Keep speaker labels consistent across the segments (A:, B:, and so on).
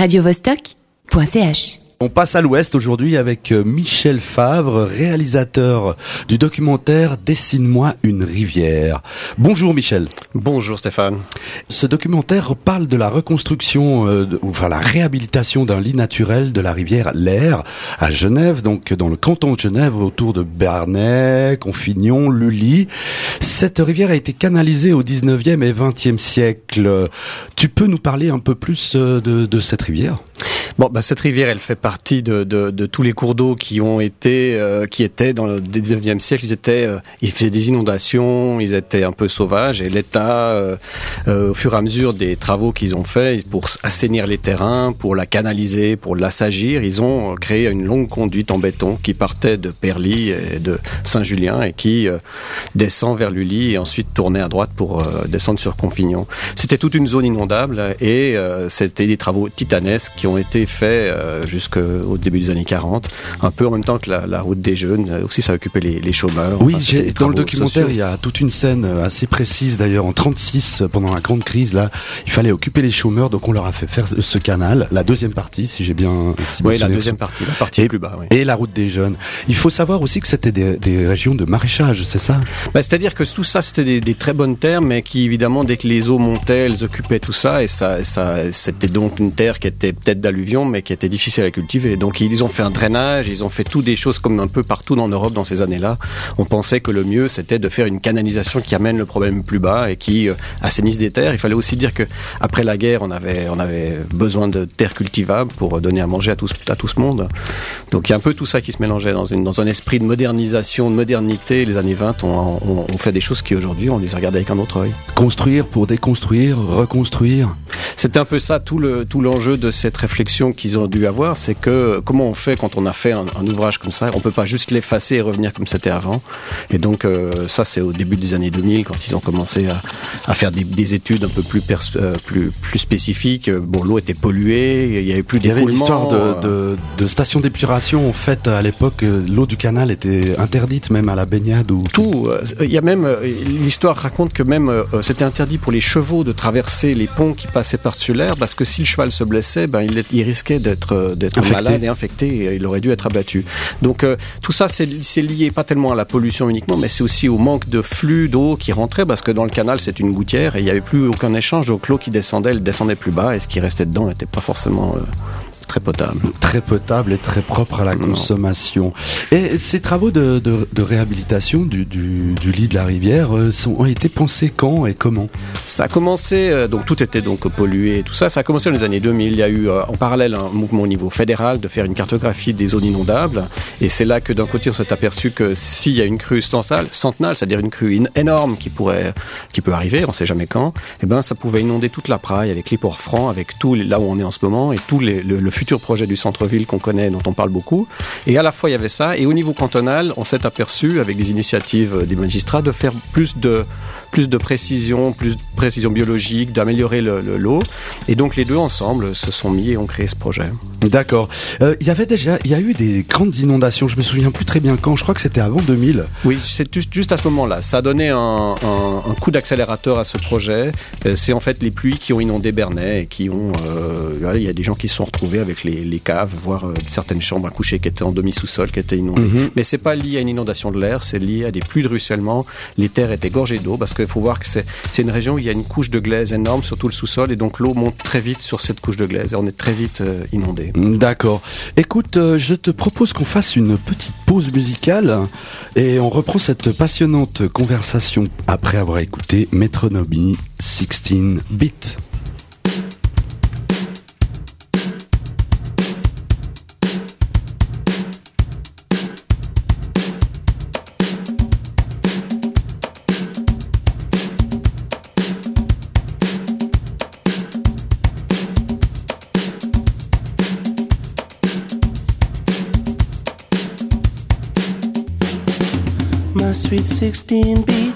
A: radiovostok.ch.
B: On passe à l'ouest aujourd'hui avec euh, Michel Favre, réalisateur du documentaire Dessine-moi une rivière. Bonjour Michel.
C: Bonjour Stéphane.
B: Ce documentaire parle de la reconstruction, euh, de- enfin la réhabilitation d'un lit naturel de la rivière Lair à Genève, donc dans le canton de Genève, autour de Bernay, Confignon, Lully. Cette rivière a été canalisée au 19e et 20e siècle. Tu peux nous parler un peu plus euh, de, de cette rivière?
C: Bon, bah, cette rivière, elle fait partie de, de, de tous les cours d'eau qui ont été, euh, qui étaient dans le 19e siècle. Ils étaient, euh, ils faisaient des inondations, ils étaient un peu sauvages, et l'État, euh, euh, au fur et à mesure des travaux qu'ils ont faits pour assainir les terrains, pour la canaliser, pour l'assagir, ils ont créé une longue conduite en béton qui partait de Perly et de Saint-Julien et qui euh, descend vers Lully et ensuite tournait à droite pour euh, descendre sur Confignon. C'était toute une zone inondable et euh, c'était des travaux titanesques qui ont été faits euh, jusqu'au début des années 40, un peu en même temps que la, la route des jeunes. Euh, Aussi, ça occupait les, les chômeurs.
B: Oui,
C: Enfin,
B: dans le documentaire,
C: sociaux.
B: il y a toute une scène euh, assez précise d'ailleurs en 36 euh, pendant la grande crise là, il fallait occuper les chômeurs donc on leur a fait faire ce canal, la deuxième partie si j'ai bien si
C: Oui, la deuxième partie, la partie
B: Et-
C: plus bas. Oui.
B: et la route des jeunes. Il faut savoir aussi que c'était des, des régions de maraîchage, c'est ça?
C: Bah, C'est-à-dire que tout ça, c'était des, des très bonnes terres, mais qui, évidemment, dès que les eaux montaient, elles occupaient tout ça, et ça, ça c'était donc une terre qui était peut-être d'alluvion, mais qui était difficile à cultiver. Donc, ils ont fait un drainage, ils ont fait tout des choses comme un peu partout en Europe dans ces années-là. On pensait que le mieux, c'était de faire une canalisation qui amène le problème plus bas et qui euh, assainisse des terres. Il fallait aussi dire que après la guerre, on avait, on avait besoin de terres cultivables pour donner à manger à tout, ce- à tout ce monde. Donc, il y a un peu tout ça qui se mélangeait dans, une, dans un esprit de modernisation, de modernité. Les années 20 ont, ont, ont fait des choses qui aujourd'hui, on les a regardées avec un autre œil.
B: Construire pour déconstruire, reconstruire.
C: C'était un peu ça tout le tout l'enjeu de cette réflexion qu'ils ont dû avoir, c'est que comment on fait quand on a fait un, un ouvrage comme ça On peut pas juste l'effacer et revenir comme c'était avant. Et donc euh, ça c'est au début des années 2000 quand ils ont commencé à, à faire des, des études un peu plus euh, plus plus spécifiques. Bon, l'eau était polluée, il y avait plus
B: Il y avait une
C: d'écoulement,
B: histoire de,
C: euh,
B: de, de station d'épuration. En fait, à l'époque, euh, l'eau du canal était interdite même à la baignade ou
C: tout. Euh, Il y a même euh, l'histoire raconte que même euh, c'était interdit pour les chevaux de traverser les ponts qui passaient par-dessus l'air parce que si le cheval se blessait, ben il, il risquait d'être euh, malade et infecté et il aurait dû être abattu. Donc euh, tout ça c'est c'est lié pas tellement à la pollution uniquement, mais c'est aussi au manque de flux d'eau qui rentrait parce que dans le canal c'est une gouttière et il n'y avait plus aucun échange. Donc l'eau qui descendait, elle descendait plus bas et ce qui restait dedans n'était pas forcément euh, très potable.
B: très potable et très propre à la
C: Non.
B: consommation. Et ces travaux de, de, de réhabilitation du, du, du lit de la rivière euh, sont, ont été pensés quand et comment?
C: Ça a commencé, euh, donc tout était donc pollué et tout ça. Ça a commencé dans les années 2000. Il y a eu euh, en parallèle un mouvement au niveau fédéral de faire une cartographie des zones inondables. Et c'est là que d'un côté on s'est aperçu que s'il y a une crue centenale, centenale c'est-à-dire une crue énorme qui pourrait, qui peut arriver, on sait jamais quand, eh ben ça pouvait inonder toute la praille avec les ports francs, avec tout là où on est en ce moment et tout les- le, le futur projet du centre-ville qu'on connaît, dont on parle beaucoup. Et à la fois il y avait ça et au niveau cantonal, on s'est aperçu avec des initiatives des magistrats de faire plus de plus de précision, plus de précision biologique, d'améliorer le- le- l'eau. Et donc les deux ensemble se sont mis et ont créé ce projet.
B: D'accord. Euh, Il y avait déjà, il y a eu des grandes inondations. Je me souviens plus très bien quand. Je crois que c'était avant 2000.
C: Oui, c'est juste, juste à ce moment-là. Ça a donné un, un- un coup d'accélérateur à ce projet. Euh, C'est en fait les pluies qui ont inondé Bernay et qui ont. euh, il y a des gens qui se sont retrouvés avec les, les caves, voire euh, certaines chambres à coucher qui étaient en demi-sous-sol, qui étaient inondées.
B: Mhm.
C: Mais c'est pas lié à une inondation de l'air, c'est lié à des pluies de ruissellement. Les terres étaient gorgées d'eau parce qu'il faut voir que c'est une région où il y a une couche de glaise énorme sur tout le sous-sol et donc l'eau monte très vite sur cette couche de glaise et on est très vite euh, inondé.
B: D'accord. Écoute, euh, je te propose qu'on fasse une petite pause musicale et on reprend cette passionnante conversation après avoir écouté Metronomy 16 bits.
D: Sweet 16 beat.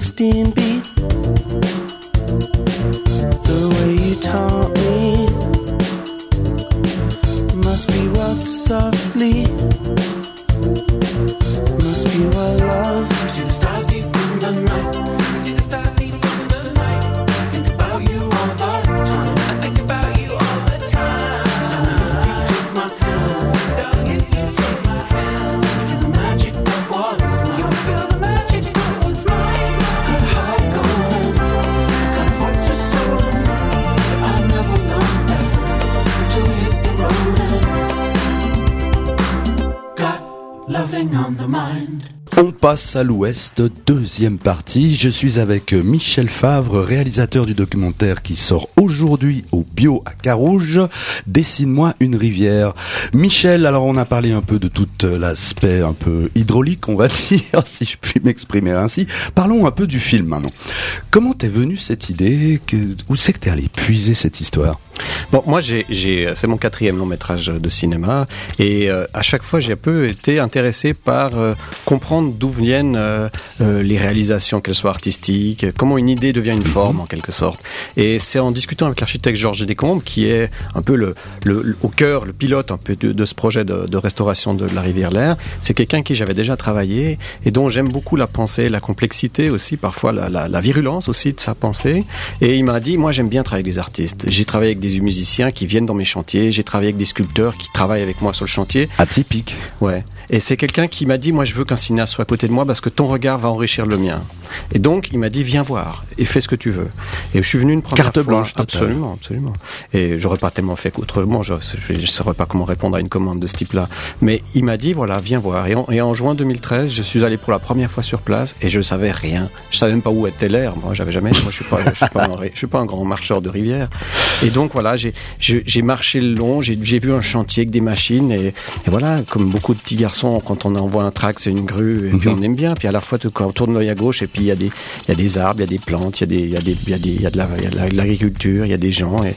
D: 16 beat. The way you taught me must be rock softly. On
B: passe à l'ouest, deuxième partie. Je suis avec Michel Favre, réalisateur du documentaire qui sort aujourd'hui au Bio à Carouge. Dessine-moi une rivière. Michel, alors on a parlé un peu de tout l'aspect un peu hydraulique, on va dire, si je puis m'exprimer ainsi. Parlons un peu du film maintenant. Comment t'es venue cette idée? Où c'est que t'es allé puiser cette histoire?
C: Bon, moi, j'ai, j'ai, c'est mon quatrième long métrage de cinéma, et euh, à chaque fois, j'ai un peu été intéressé par euh, comprendre d'où viennent euh, euh, les réalisations, qu'elles soient artistiques, comment une idée devient une forme en quelque sorte. Et c'est en discutant avec l'architecte Georges Descombes, qui est un peu le, le, le- au cœur, le pilote un peu de, de ce projet de, de restauration de la rivière Lair. C'est quelqu'un qui j'avais déjà travaillé et dont j'aime beaucoup la pensée, la complexité aussi, parfois la, la, la virulence aussi de sa pensée. Et il m'a dit, moi j'aime bien travailler avec des artistes. J'ai travaillé avec des musiciens qui viennent dans mes chantiers, j'ai travaillé avec des sculpteurs qui travaillent avec moi sur le chantier.
B: Atypique.
C: Ouais. Et c'est quelqu'un qui m'a dit, moi je veux qu'un cinéaste soit à côté de moi parce que ton regard va enrichir le mien. Et donc il m'a dit, viens voir et fais ce que tu veux. Et je suis venu une première
B: Carte
C: fois.
B: blanche.
C: Absolument, absolument. Et j'aurais pas tellement fait qu'autrement, je ne saurais pas comment répondre à une commande de ce type-là. Mais il m'a dit, voilà, viens voir. Et en, et en juin 2013, je suis allé pour la première fois sur place et je savais rien. Je savais même pas où était l'air. Moi, j'avais jamais. Moi, je suis pas, je suis pas, un, je suis pas un grand marcheur de rivière. Et donc voilà, j'ai, marché le long. J'ai, j'ai vu un chantier avec des machines et, et voilà, comme beaucoup de petits garçons, quand on envoie un track, c'est une grue et puis on aime bien. Puis à la fois, on tourne l'œil à gauche et puis il y a des, il y a des arbres, il y a des plantes, il y a de l'agriculture, il y a des gens et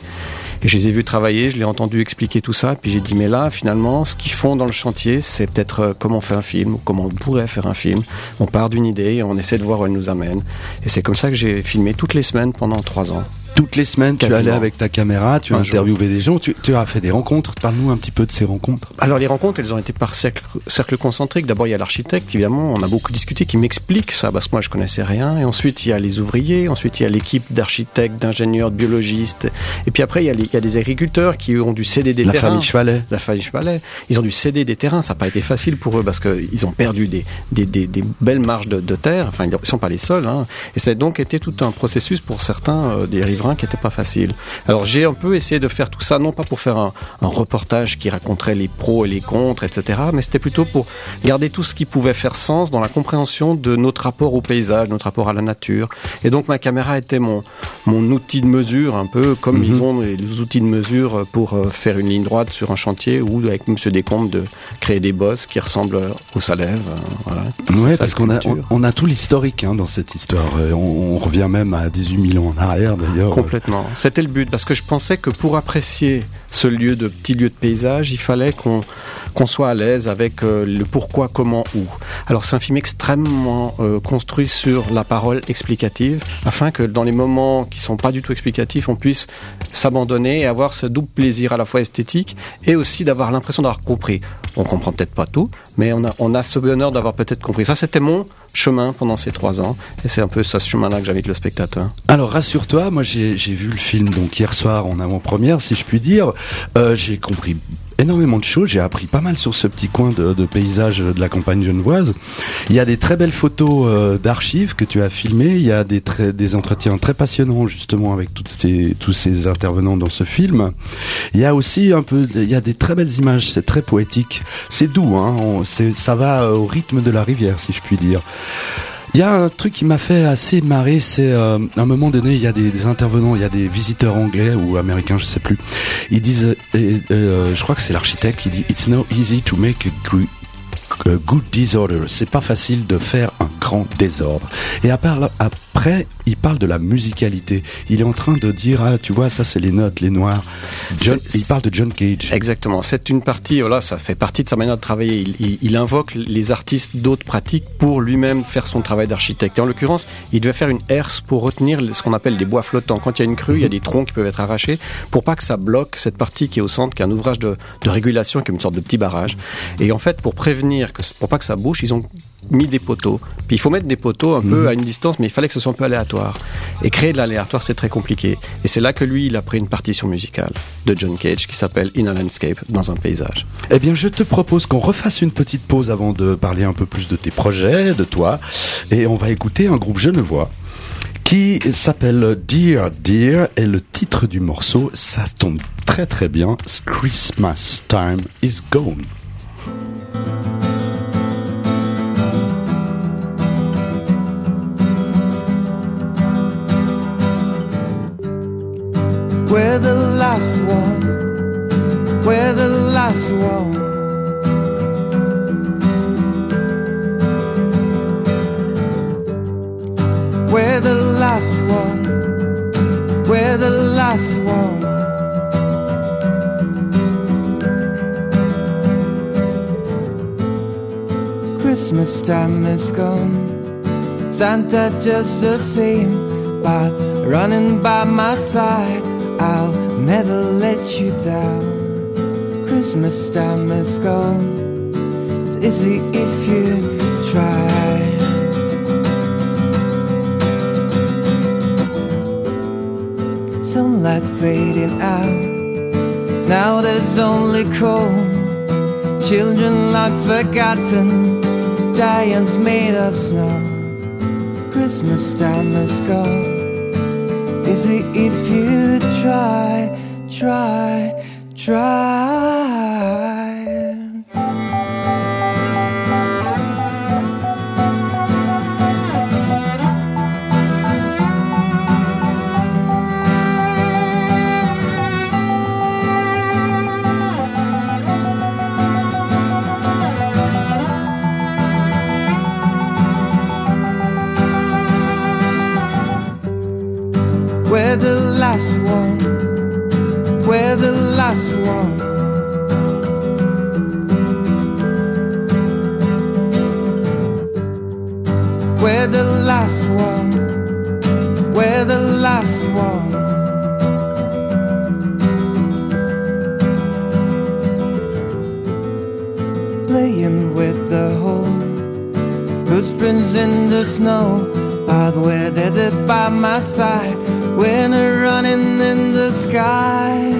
C: et je les ai vus travailler, je l'ai entendu expliquer tout ça, puis j'ai dit mais là finalement ce qu'ils font dans le chantier c'est peut-être euh, comment on fait un film, ou comment on pourrait faire un film. On part d'une idée et on essaie de voir où elle nous amène. Et c'est comme ça que j'ai filmé toutes les semaines pendant trois ans.
B: Toutes les semaines, tu
C: Quasiment.
B: allais avec ta caméra, tu as interviewé des gens, tu, tu as fait des rencontres. Parle-nous un petit peu de ces rencontres.
C: Alors les rencontres, elles ont été par cercle, cercle concentrique. D'abord il y a l'architecte, évidemment, on a beaucoup discuté, qui m'explique ça, parce que moi je connaissais rien. Et ensuite il y a les ouvriers, ensuite il y a l'équipe d'architectes, d'ingénieurs, de biologistes. Et puis après il y a, les- il y a des agriculteurs qui eux, ont dû céder des
B: La
C: terrains.
B: famille Chevalet.
C: la famille Chevalet, ils ont dû céder des terrains, ça n'a pas été facile pour eux parce qu'ils ont perdu des, des, des, des belles marges de, de terre, enfin ils ne sont pas les seuls, hein. et ça a donc été tout un processus pour certains euh, des riverains qui n'était pas facile. Alors j'ai un peu essayé de faire tout ça, non pas pour faire un, un reportage qui raconterait les pros et les contre, etc., mais c'était plutôt pour garder tout ce qui pouvait faire sens dans la compréhension de notre rapport au paysage, notre rapport à la nature. Et donc ma caméra était mon, mon outil de mesure, un peu comme
B: Mhm.
C: ils ont les outils de mesure pour euh, faire une ligne droite sur un chantier ou avec Monsieur Descombes de créer des bosses qui ressemblent au Salève. euh, voilà.
B: Ouais, parce qu'on a, on, a tout l'historique hein, dans cette histoire. Euh, On, on revient même à 18 000 ans en arrière d'ailleurs.
C: Complètement. C'était le but parce que je pensais que pour apprécier ce lieu de petit lieu de paysage, il fallait qu'on soit à l'aise avec euh, le pourquoi, comment, où. Alors c'est un film extrêmement euh, construit sur la parole explicative, afin que dans les moments qui sont pas du tout explicatifs, on puisse s'abandonner et avoir ce double plaisir à la fois esthétique et aussi d'avoir l'impression d'avoir compris. On comprend peut-être pas tout, mais on a, on a ce bonheur d'avoir peut-être compris. Ça, c'était mon chemin pendant ces trois ans, et c'est un peu ce chemin-là que j'invite le spectateur.
B: Alors rassure-toi, moi j'ai vu le film donc hier soir en avant-première, si je puis dire. Euh, j'ai compris énormément de choses. J'ai appris pas mal sur ce petit coin de, de paysage de la campagne genevoise. Il y a des très belles photos euh, d'archives que tu as filmées. Il y a des, très- des entretiens très passionnants justement avec toutes ces, tous ces intervenants dans ce film. Il y a aussi un peu, il y a des très belles images. C'est très poétique. C'est doux, hein. On- ça va au rythme de la rivière, si je puis dire. Il y a un truc qui m'a fait assez marrer, c'est euh, à un moment donné, il y a des, intervenants, il y a des visiteurs anglais ou américains, je sais plus. Ils disent, euh, je crois que c'est l'architecte qui dit, it's not easy to make a good disorder. C'est pas facile de faire un grand désordre. Et à part- après, il parle de la musicalité. Il est en train de dire, ah, tu vois, ça c'est les notes, les noirs. John- il parle de John Cage.
C: Exactement. C'est une partie, voilà, ça fait partie de sa manière de travailler. Il, il- il invoque les artistes d'autres pratiques pour lui-même faire son travail d'architecte. Et en l'occurrence, il devait faire une herse pour retenir ce qu'on appelle des bois flottants. Quand il y a une crue, il y a des troncs qui peuvent être arrachés pour pas que ça bloque cette partie qui est au centre, qui est un ouvrage de, de régulation, qui est une sorte de petit barrage. Et en fait, pour prévenir, que, pour pas que ça bouge, ils ont mis des poteaux. Puis il faut mettre des poteaux un peu à une distance, mais il fallait que ce soit un peu aléatoire. Et créer de l'aléatoire, c'est très compliqué. Et c'est là que lui, il a pris une partition musicale de John Cage qui s'appelle In a Landscape, dans un paysage.
B: Eh bien, je te propose qu'on refasse une petite pause avant de parler un peu plus de tes projets, de toi. Et on va écouter un groupe genevois qui s'appelle Dear Dear et le titre du morceau, ça tombe très très bien, Christmas Time is Gone.
A: We're the last one. We're the last one. We're the last one. We're the last one. Christmas time is gone. Santa just the same, but running by my side, never let you down. Christmas time is gone. It's easy if you try. Sunlight fading out. Now there's only cold. Children long forgotten. Giants made of snow. Christmas time is gone. Easy if you try, dry, dry. Sky.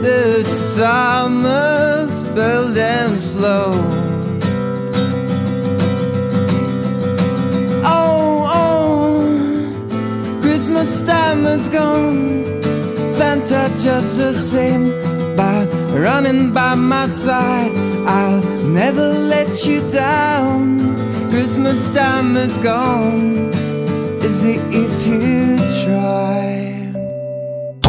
A: The summer's building slow. Oh, oh, Christmas time is gone. Santa just the same, but running by my side. I'll never let you down. Christmas time is gone. Is it if you try?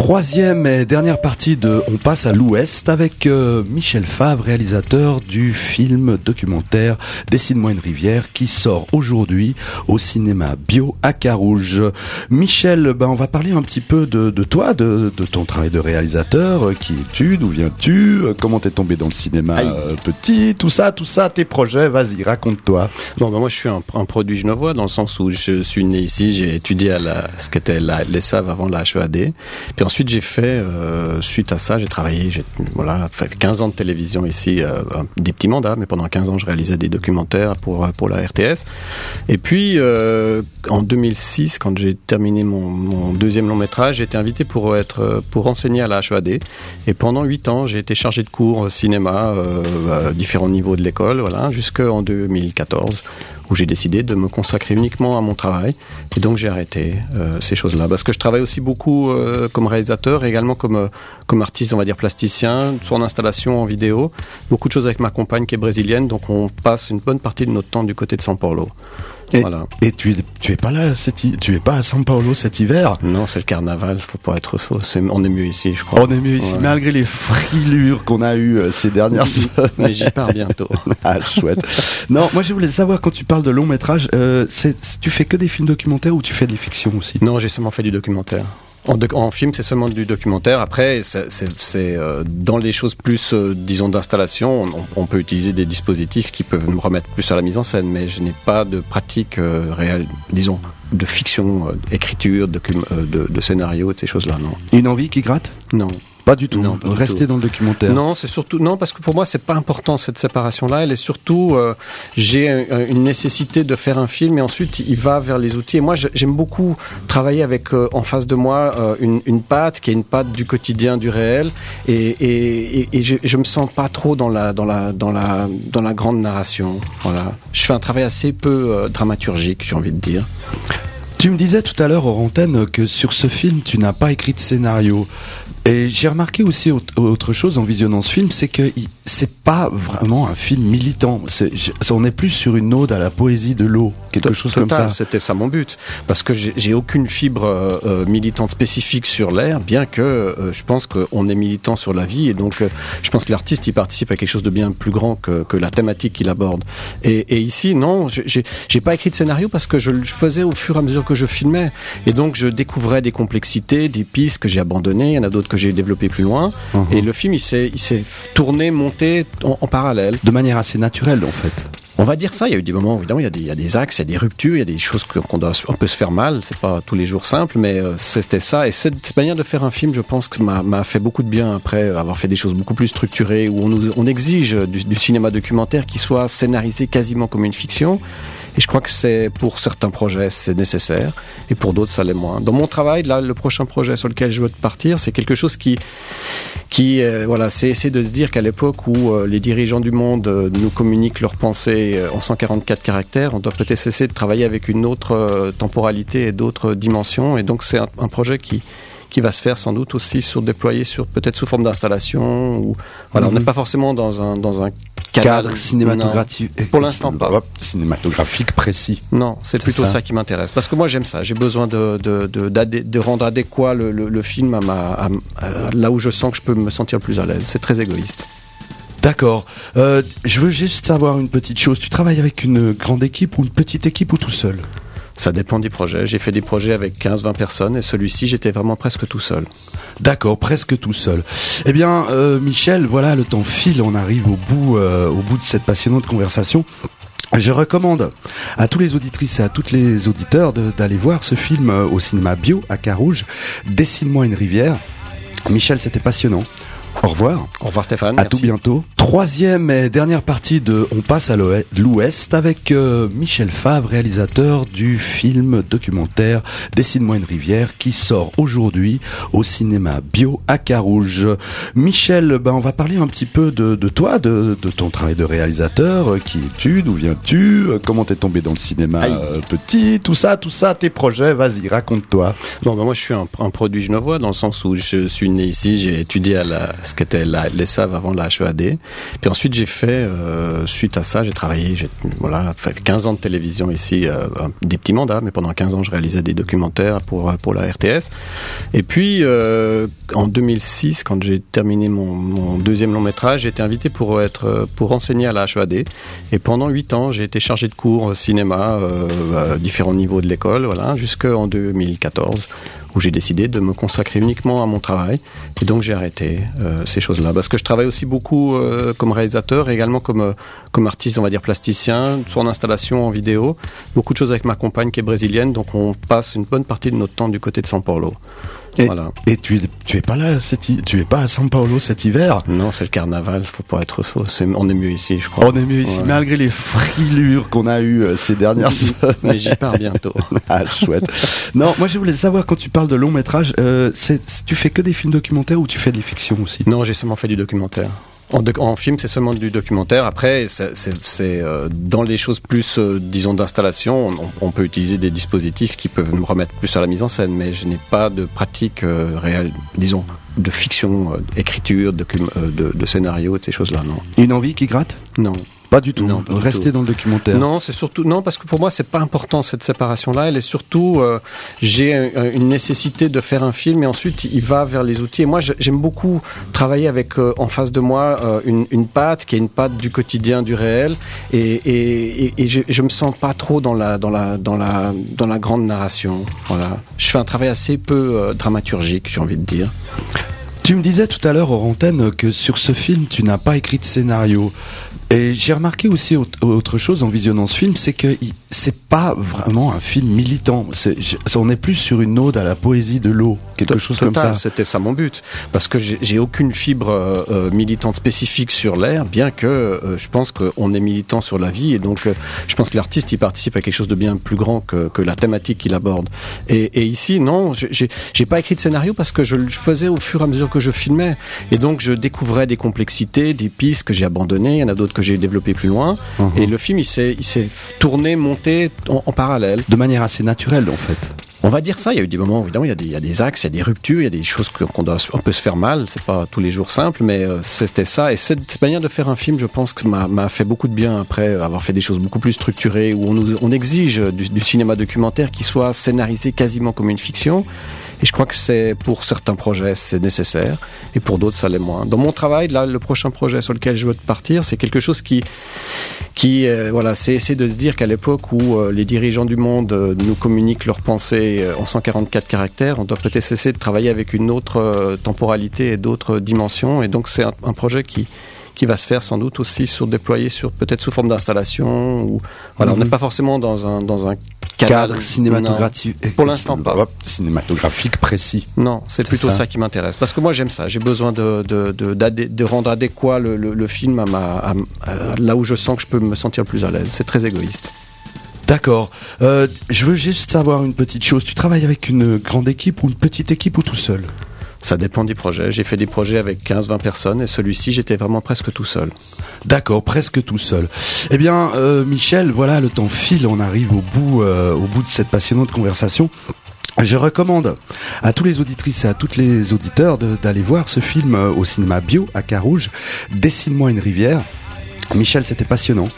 B: Troisième et dernière partie de On passe à l'Ouest avec euh, Michel Favre, réalisateur du film documentaire Dessine-moi une rivière qui sort aujourd'hui au cinéma bio à Carouge. Michel, ben on va parler un petit peu de, de toi, de, de ton travail de réalisateur. Euh, Qui es-tu? D'où viens-tu? Euh, Comment t'es tombé dans le cinéma euh, petit? Tout ça, tout ça, tes projets, vas-y, raconte-toi.
C: Bon, ben moi, je suis un, un produit genevois dans le sens où je suis né ici, j'ai étudié à la, ce qu'était la, l'ESSAV avant la HEAD. Puis ensuite, j'ai fait, euh, suite à ça, j'ai travaillé, j'ai, voilà, fait 15 ans de télévision ici, euh, des petits mandats, mais pendant 15 ans, je réalisais des documentaires pour, pour la RTS. Et puis, euh, en 2006, quand j'ai terminé mon, deuxième long métrage, j'ai été invité pour être, euh, pour enseigner à la HEAD. Et pendant 8 ans, j'ai été chargé de cours euh, cinéma, euh, à différents niveaux de l'école, voilà, jusqu'en 2014 où j'ai décidé de me consacrer uniquement à mon travail. Et donc j'ai arrêté euh, ces choses-là. Parce que je travaille aussi beaucoup euh, comme réalisateur et également comme, euh, comme artiste, on va dire plasticien, soit en installation, en vidéo. Beaucoup de choses avec ma compagne qui est brésilienne, donc on passe une bonne partie de notre temps du côté de São Paulo.
B: Et,
C: Voilà.
B: et tu es, tu es pas là, cet tu es pas à São Paulo cet hiver.
C: Non, c'est le carnaval, faut pas être faux. On est mieux ici, je crois.
B: On est mieux ici,
C: Ouais.
B: malgré les frilures qu'on a eues euh, ces dernières semaines.
C: Mais j'y pars bientôt.
B: Ah, chouette. Non, moi je voulais savoir quand tu parles de long métrage, euh, tu fais que des films documentaires ou tu fais des fictions aussi?
C: Non, j'ai seulement fait du documentaire. En, en film, c'est seulement du documentaire. Après, c'est c'est- c'est, euh, dans les choses plus, euh, disons, d'installation, on, on peut utiliser des dispositifs qui peuvent me remettre plus à la mise en scène, mais je n'ai pas de pratique euh, réelle, disons, de fiction, euh, écriture, docum- euh, de, de scénario, de ces choses-là, non.
B: Une envie qui gratte?
C: Non.
B: Pas du tout.
C: Non, pas du tout.
B: dans le documentaire.
C: Non, c'est surtout non parce que pour moi c'est pas important cette séparation-là. Elle est surtout euh, j'ai un- une nécessité de faire un film et ensuite il va vers les outils. Et moi j'aime beaucoup travailler avec euh, en face de moi euh, une, une patte qui est une patte du quotidien, du réel et, et, et, et je, je me sens pas trop dans la dans la dans la dans la grande narration. Voilà, je fais un travail assez peu euh, dramaturgique, j'ai envie de dire.
B: Tu me disais tout à l'heure, Orantène, que sur ce film, tu n'as pas écrit de scénario. Et j'ai remarqué aussi aut- autre chose en visionnant ce film, c'est que c'est pas vraiment un film militant. On est plus sur une ode à la poésie de l'eau, quelque
C: To-
B: chose
C: total,
B: comme ça.
C: C'était ça mon but, parce que j'ai aucune fibre euh, euh, militante spécifique sur l'air, bien que euh, je pense qu'on est militant sur la vie, et donc euh, je pense que l'artiste il participe à quelque chose de bien plus grand que, que la thématique qu'il aborde. Et, et ici, non, j'ai pas écrit de scénario parce que je le faisais au fur et à mesure que je filmais, et donc je découvrais des complexités, des pistes que j'ai abandonnées, il y en a d'autres que j'ai développées plus loin,
B: Mhm.
C: et le film il s'est il s'est tourné, monté en- en parallèle.
B: De manière assez naturelle, en fait.
C: On va dire ça. Il y a eu des moments, évidemment, il y a des, il y a des axes, il y a des ruptures, il y a des choses qu'on doit un peu se faire mal. C'est pas tous les jours simple, mais euh, c'était ça. Et cette, cette manière de faire un film, je pense que m'a m'a fait beaucoup de bien après avoir fait des choses beaucoup plus structurées, où on, nous, on exige du, du cinéma documentaire qui soit scénarisé quasiment comme une fiction. Et je crois que c'est pour certains projets c'est nécessaire, et pour d'autres ça l'est moins. Dans mon travail, là, le prochain projet sur lequel je veux partir, c'est quelque chose qui qui euh, voilà, c'est essayer de se dire qu'à l'époque où euh, les dirigeants du monde euh, nous communiquent leurs pensées en 144 caractères, on doit peut-être cesser de travailler avec une autre temporalité et d'autres dimensions. Et donc c'est un projet qui qui va se faire sans doute aussi sur déployer sur peut-être sous forme d'installation ou voilà, on
B: Mhm.
C: n'est pas forcément dans un dans un
B: Cadre
C: cadre
B: cinématographique.
C: Pour l'instant, pas.
B: Cinématographique précis.
C: Non, c'est plutôt
B: ça.
C: ça. qui m'intéresse. Parce que moi, j'aime ça. J'ai besoin de, de, de, rendre adéquat le, le, le film à, ma, à, à- là où je sens que je peux me sentir plus à l'aise. C'est très égoïste.
B: D'accord. Euh, je veux juste savoir une petite chose. Tu travailles avec une grande équipe ou une petite équipe ou tout seul?
C: Ça dépend des projets. J'ai fait des projets avec 15-20 personnes et celui-ci, j'étais vraiment presque tout seul.
B: D'accord, presque tout seul. Eh bien, euh, Michel, voilà, le temps file, on arrive au bout, euh, au bout de cette passionnante conversation. Je recommande à tous les auditrices et à tous les auditeurs d'aller voir ce film euh, au cinéma bio à Carouge. Dessine-moi une rivière. Michel, c'était passionnant. Au revoir.
C: Au revoir Stéphane.
B: À
C: Merci.
B: tout bientôt. Troisième et dernière partie de On passe à l'Ouest- avec euh, Michel Favre, réalisateur du film documentaire Dessine-moi une rivière qui sort aujourd'hui au cinéma bio à Carouge. Michel, ben, on va parler un petit peu de, de toi, de, de ton travail de réalisateur. Euh, Qui es-tu? D'où viens-tu? Euh, Comment t'es tombé dans le cinéma
C: Aïe.
B: euh, petit? Tout ça, tout ça, tes projets, vas-y, raconte-toi.
C: Bon, ben moi, je suis un, un produit genevois dans le sens où je suis né ici, j'ai étudié à la, ce qu'était les SAV avant la HEAD. Puis ensuite, j'ai fait, euh, suite à ça, j'ai travaillé, j'ai, voilà, fait 15 ans de télévision ici, euh, des petits mandats, mais pendant 15 ans, je réalisais des documentaires pour, pour la RTS. Et puis, euh, en 2006, quand j'ai terminé mon, mon deuxième long métrage, j'ai été invité pour être, pour enseigner à la HEAD. Et pendant 8 ans, j'ai été chargé de cours euh, cinéma, euh, à différents niveaux de l'école, voilà, jusqu'en 2014 où j'ai décidé de me consacrer uniquement à mon travail. Et donc j'ai arrêté euh, ces choses-là. Parce que je travaille aussi beaucoup euh, comme réalisateur et également comme, euh, comme artiste, on va dire plasticien, soit en installation, en vidéo. Beaucoup de choses avec ma compagne qui est brésilienne, donc on passe une bonne partie de notre temps du côté de São Paulo.
B: Et,
C: Voilà.
B: et tu, es, tu es pas là, cet tu es pas à São Paulo cet hiver?
C: Non, c'est le carnaval, faut pas être faux. On est mieux ici, je crois.
B: On est mieux ici,
C: Ouais.
B: malgré les frilures qu'on a eues euh, ces dernières semaines.
C: Mais j'y pars bientôt.
B: Ah, chouette. Non, moi je voulais savoir quand tu parles de long métrage, euh, tu fais que des films documentaires ou tu fais des fictions aussi?
C: Non, j'ai seulement fait du documentaire. En, doc- en film, c'est seulement du documentaire. Après, c'est euh, dans les choses plus, euh, disons, d'installation, on, on peut utiliser des dispositifs qui peuvent me remettre plus à la mise en scène, mais je n'ai pas de pratique euh, réelle, disons, de fiction, écriture, docum- de, de scénario, de ces choses-là, non.
B: Une envie qui gratte?
C: Non.
B: Pas du tout.
C: Non, pas du
B: Restez
C: tout.
B: dans le documentaire.
C: Non, c'est surtout non parce que pour moi c'est pas important cette séparation-là. Elle est surtout euh, j'ai un- une nécessité de faire un film et ensuite il va vers les outils. Et moi j'aime beaucoup travailler avec euh, en face de moi euh, une, une patte qui est une patte du quotidien, du réel. Et, et, et, et je, je me sens pas trop dans la dans la dans la dans la grande narration. Voilà. Je fais un travail assez peu euh, dramaturgique, j'ai envie de dire.
B: Tu me disais tout à l'heure, hors antenne, que sur ce film, tu n'as pas écrit de scénario. Et j'ai remarqué aussi au- autre chose en visionnant ce film, c'est que c'est pas vraiment un film militant. On est plus sur une ode à la poésie de l'eau, quelque chose
C: total,
B: comme ça.
C: C'était ça mon but, parce que j'ai aucune fibre euh, euh, militante spécifique sur l'air, bien que euh, je pense qu'on est militant sur la vie, et donc euh, je pense que l'artiste il participe à quelque chose de bien plus grand que, que la thématique qu'il aborde. Et, et ici, non, j'ai- pas écrit de scénario parce que je le faisais au fur et à mesure que je filmais, et donc je découvrais des complexités, des pistes que j'ai abandonnées, il y en a d'autres que j'ai développées plus loin,
B: Mhm.
C: et le film il s'est il s'est tourné, monté en- en parallèle.
B: De manière assez naturelle, en fait.
C: On va dire ça. Il y a eu des moments, évidemment, il y a des, il axes, il y a des ruptures, il y a des choses qu'on doit, on peut se faire mal. C'est pas tous les jours simple, mais euh, c'était ça. Et cette manière de faire un film, je pense que m'a fait beaucoup de bien après avoir fait des choses beaucoup plus structurées où on, nous, exige du, du cinéma documentaire qui soit scénarisé quasiment comme une fiction. Et je crois que c'est pour certains projets c'est nécessaire et pour d'autres ça l'est moins. Dans mon travail, là, le prochain projet sur lequel je veux partir, c'est quelque chose qui qui euh, voilà, c'est essayer de se dire qu'à l'époque où euh, les dirigeants du monde euh, nous communiquent leurs pensées en 144 caractères, on doit peut-être cesser de travailler avec une autre temporalité et d'autres dimensions. Et donc c'est un projet qui qui va se faire sans doute aussi sur déployer sur peut-être sous forme d'installation ou voilà, on
B: Mhm.
C: n'est pas forcément dans un dans un
B: Cadre cinématographique.
C: Pour l'instant, pas.
B: Cinématographique précis.
C: Non, c'est plutôt
B: ça.
C: ça, qui m'intéresse. Parce que moi, j'aime ça. J'ai besoin de, de, de, rendre adéquat le, le, le film à, ma, à, à là où je sens que je peux me sentir le plus à l'aise. C'est très égoïste.
B: D'accord. Euh, je veux juste savoir une petite chose. Tu travailles avec une grande équipe ou une petite équipe ou tout seul?
C: Ça dépend des projets. J'ai fait des projets avec 15-20 personnes et celui-ci, j'étais vraiment presque tout seul.
B: D'accord, presque tout seul. Eh bien, euh, Michel, voilà, le temps file, on arrive au bout, euh, au bout de cette passionnante conversation. Je recommande à tous les auditrices et à toutes les auditeurs d'aller voir ce film euh, au cinéma bio à Carouge. Dessine-moi une rivière. Michel, c'était passionnant.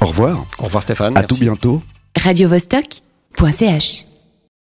B: Au revoir.
C: Au revoir Stéphane.
B: À
C: Merci.
B: tout bientôt.
E: radiovostok.ch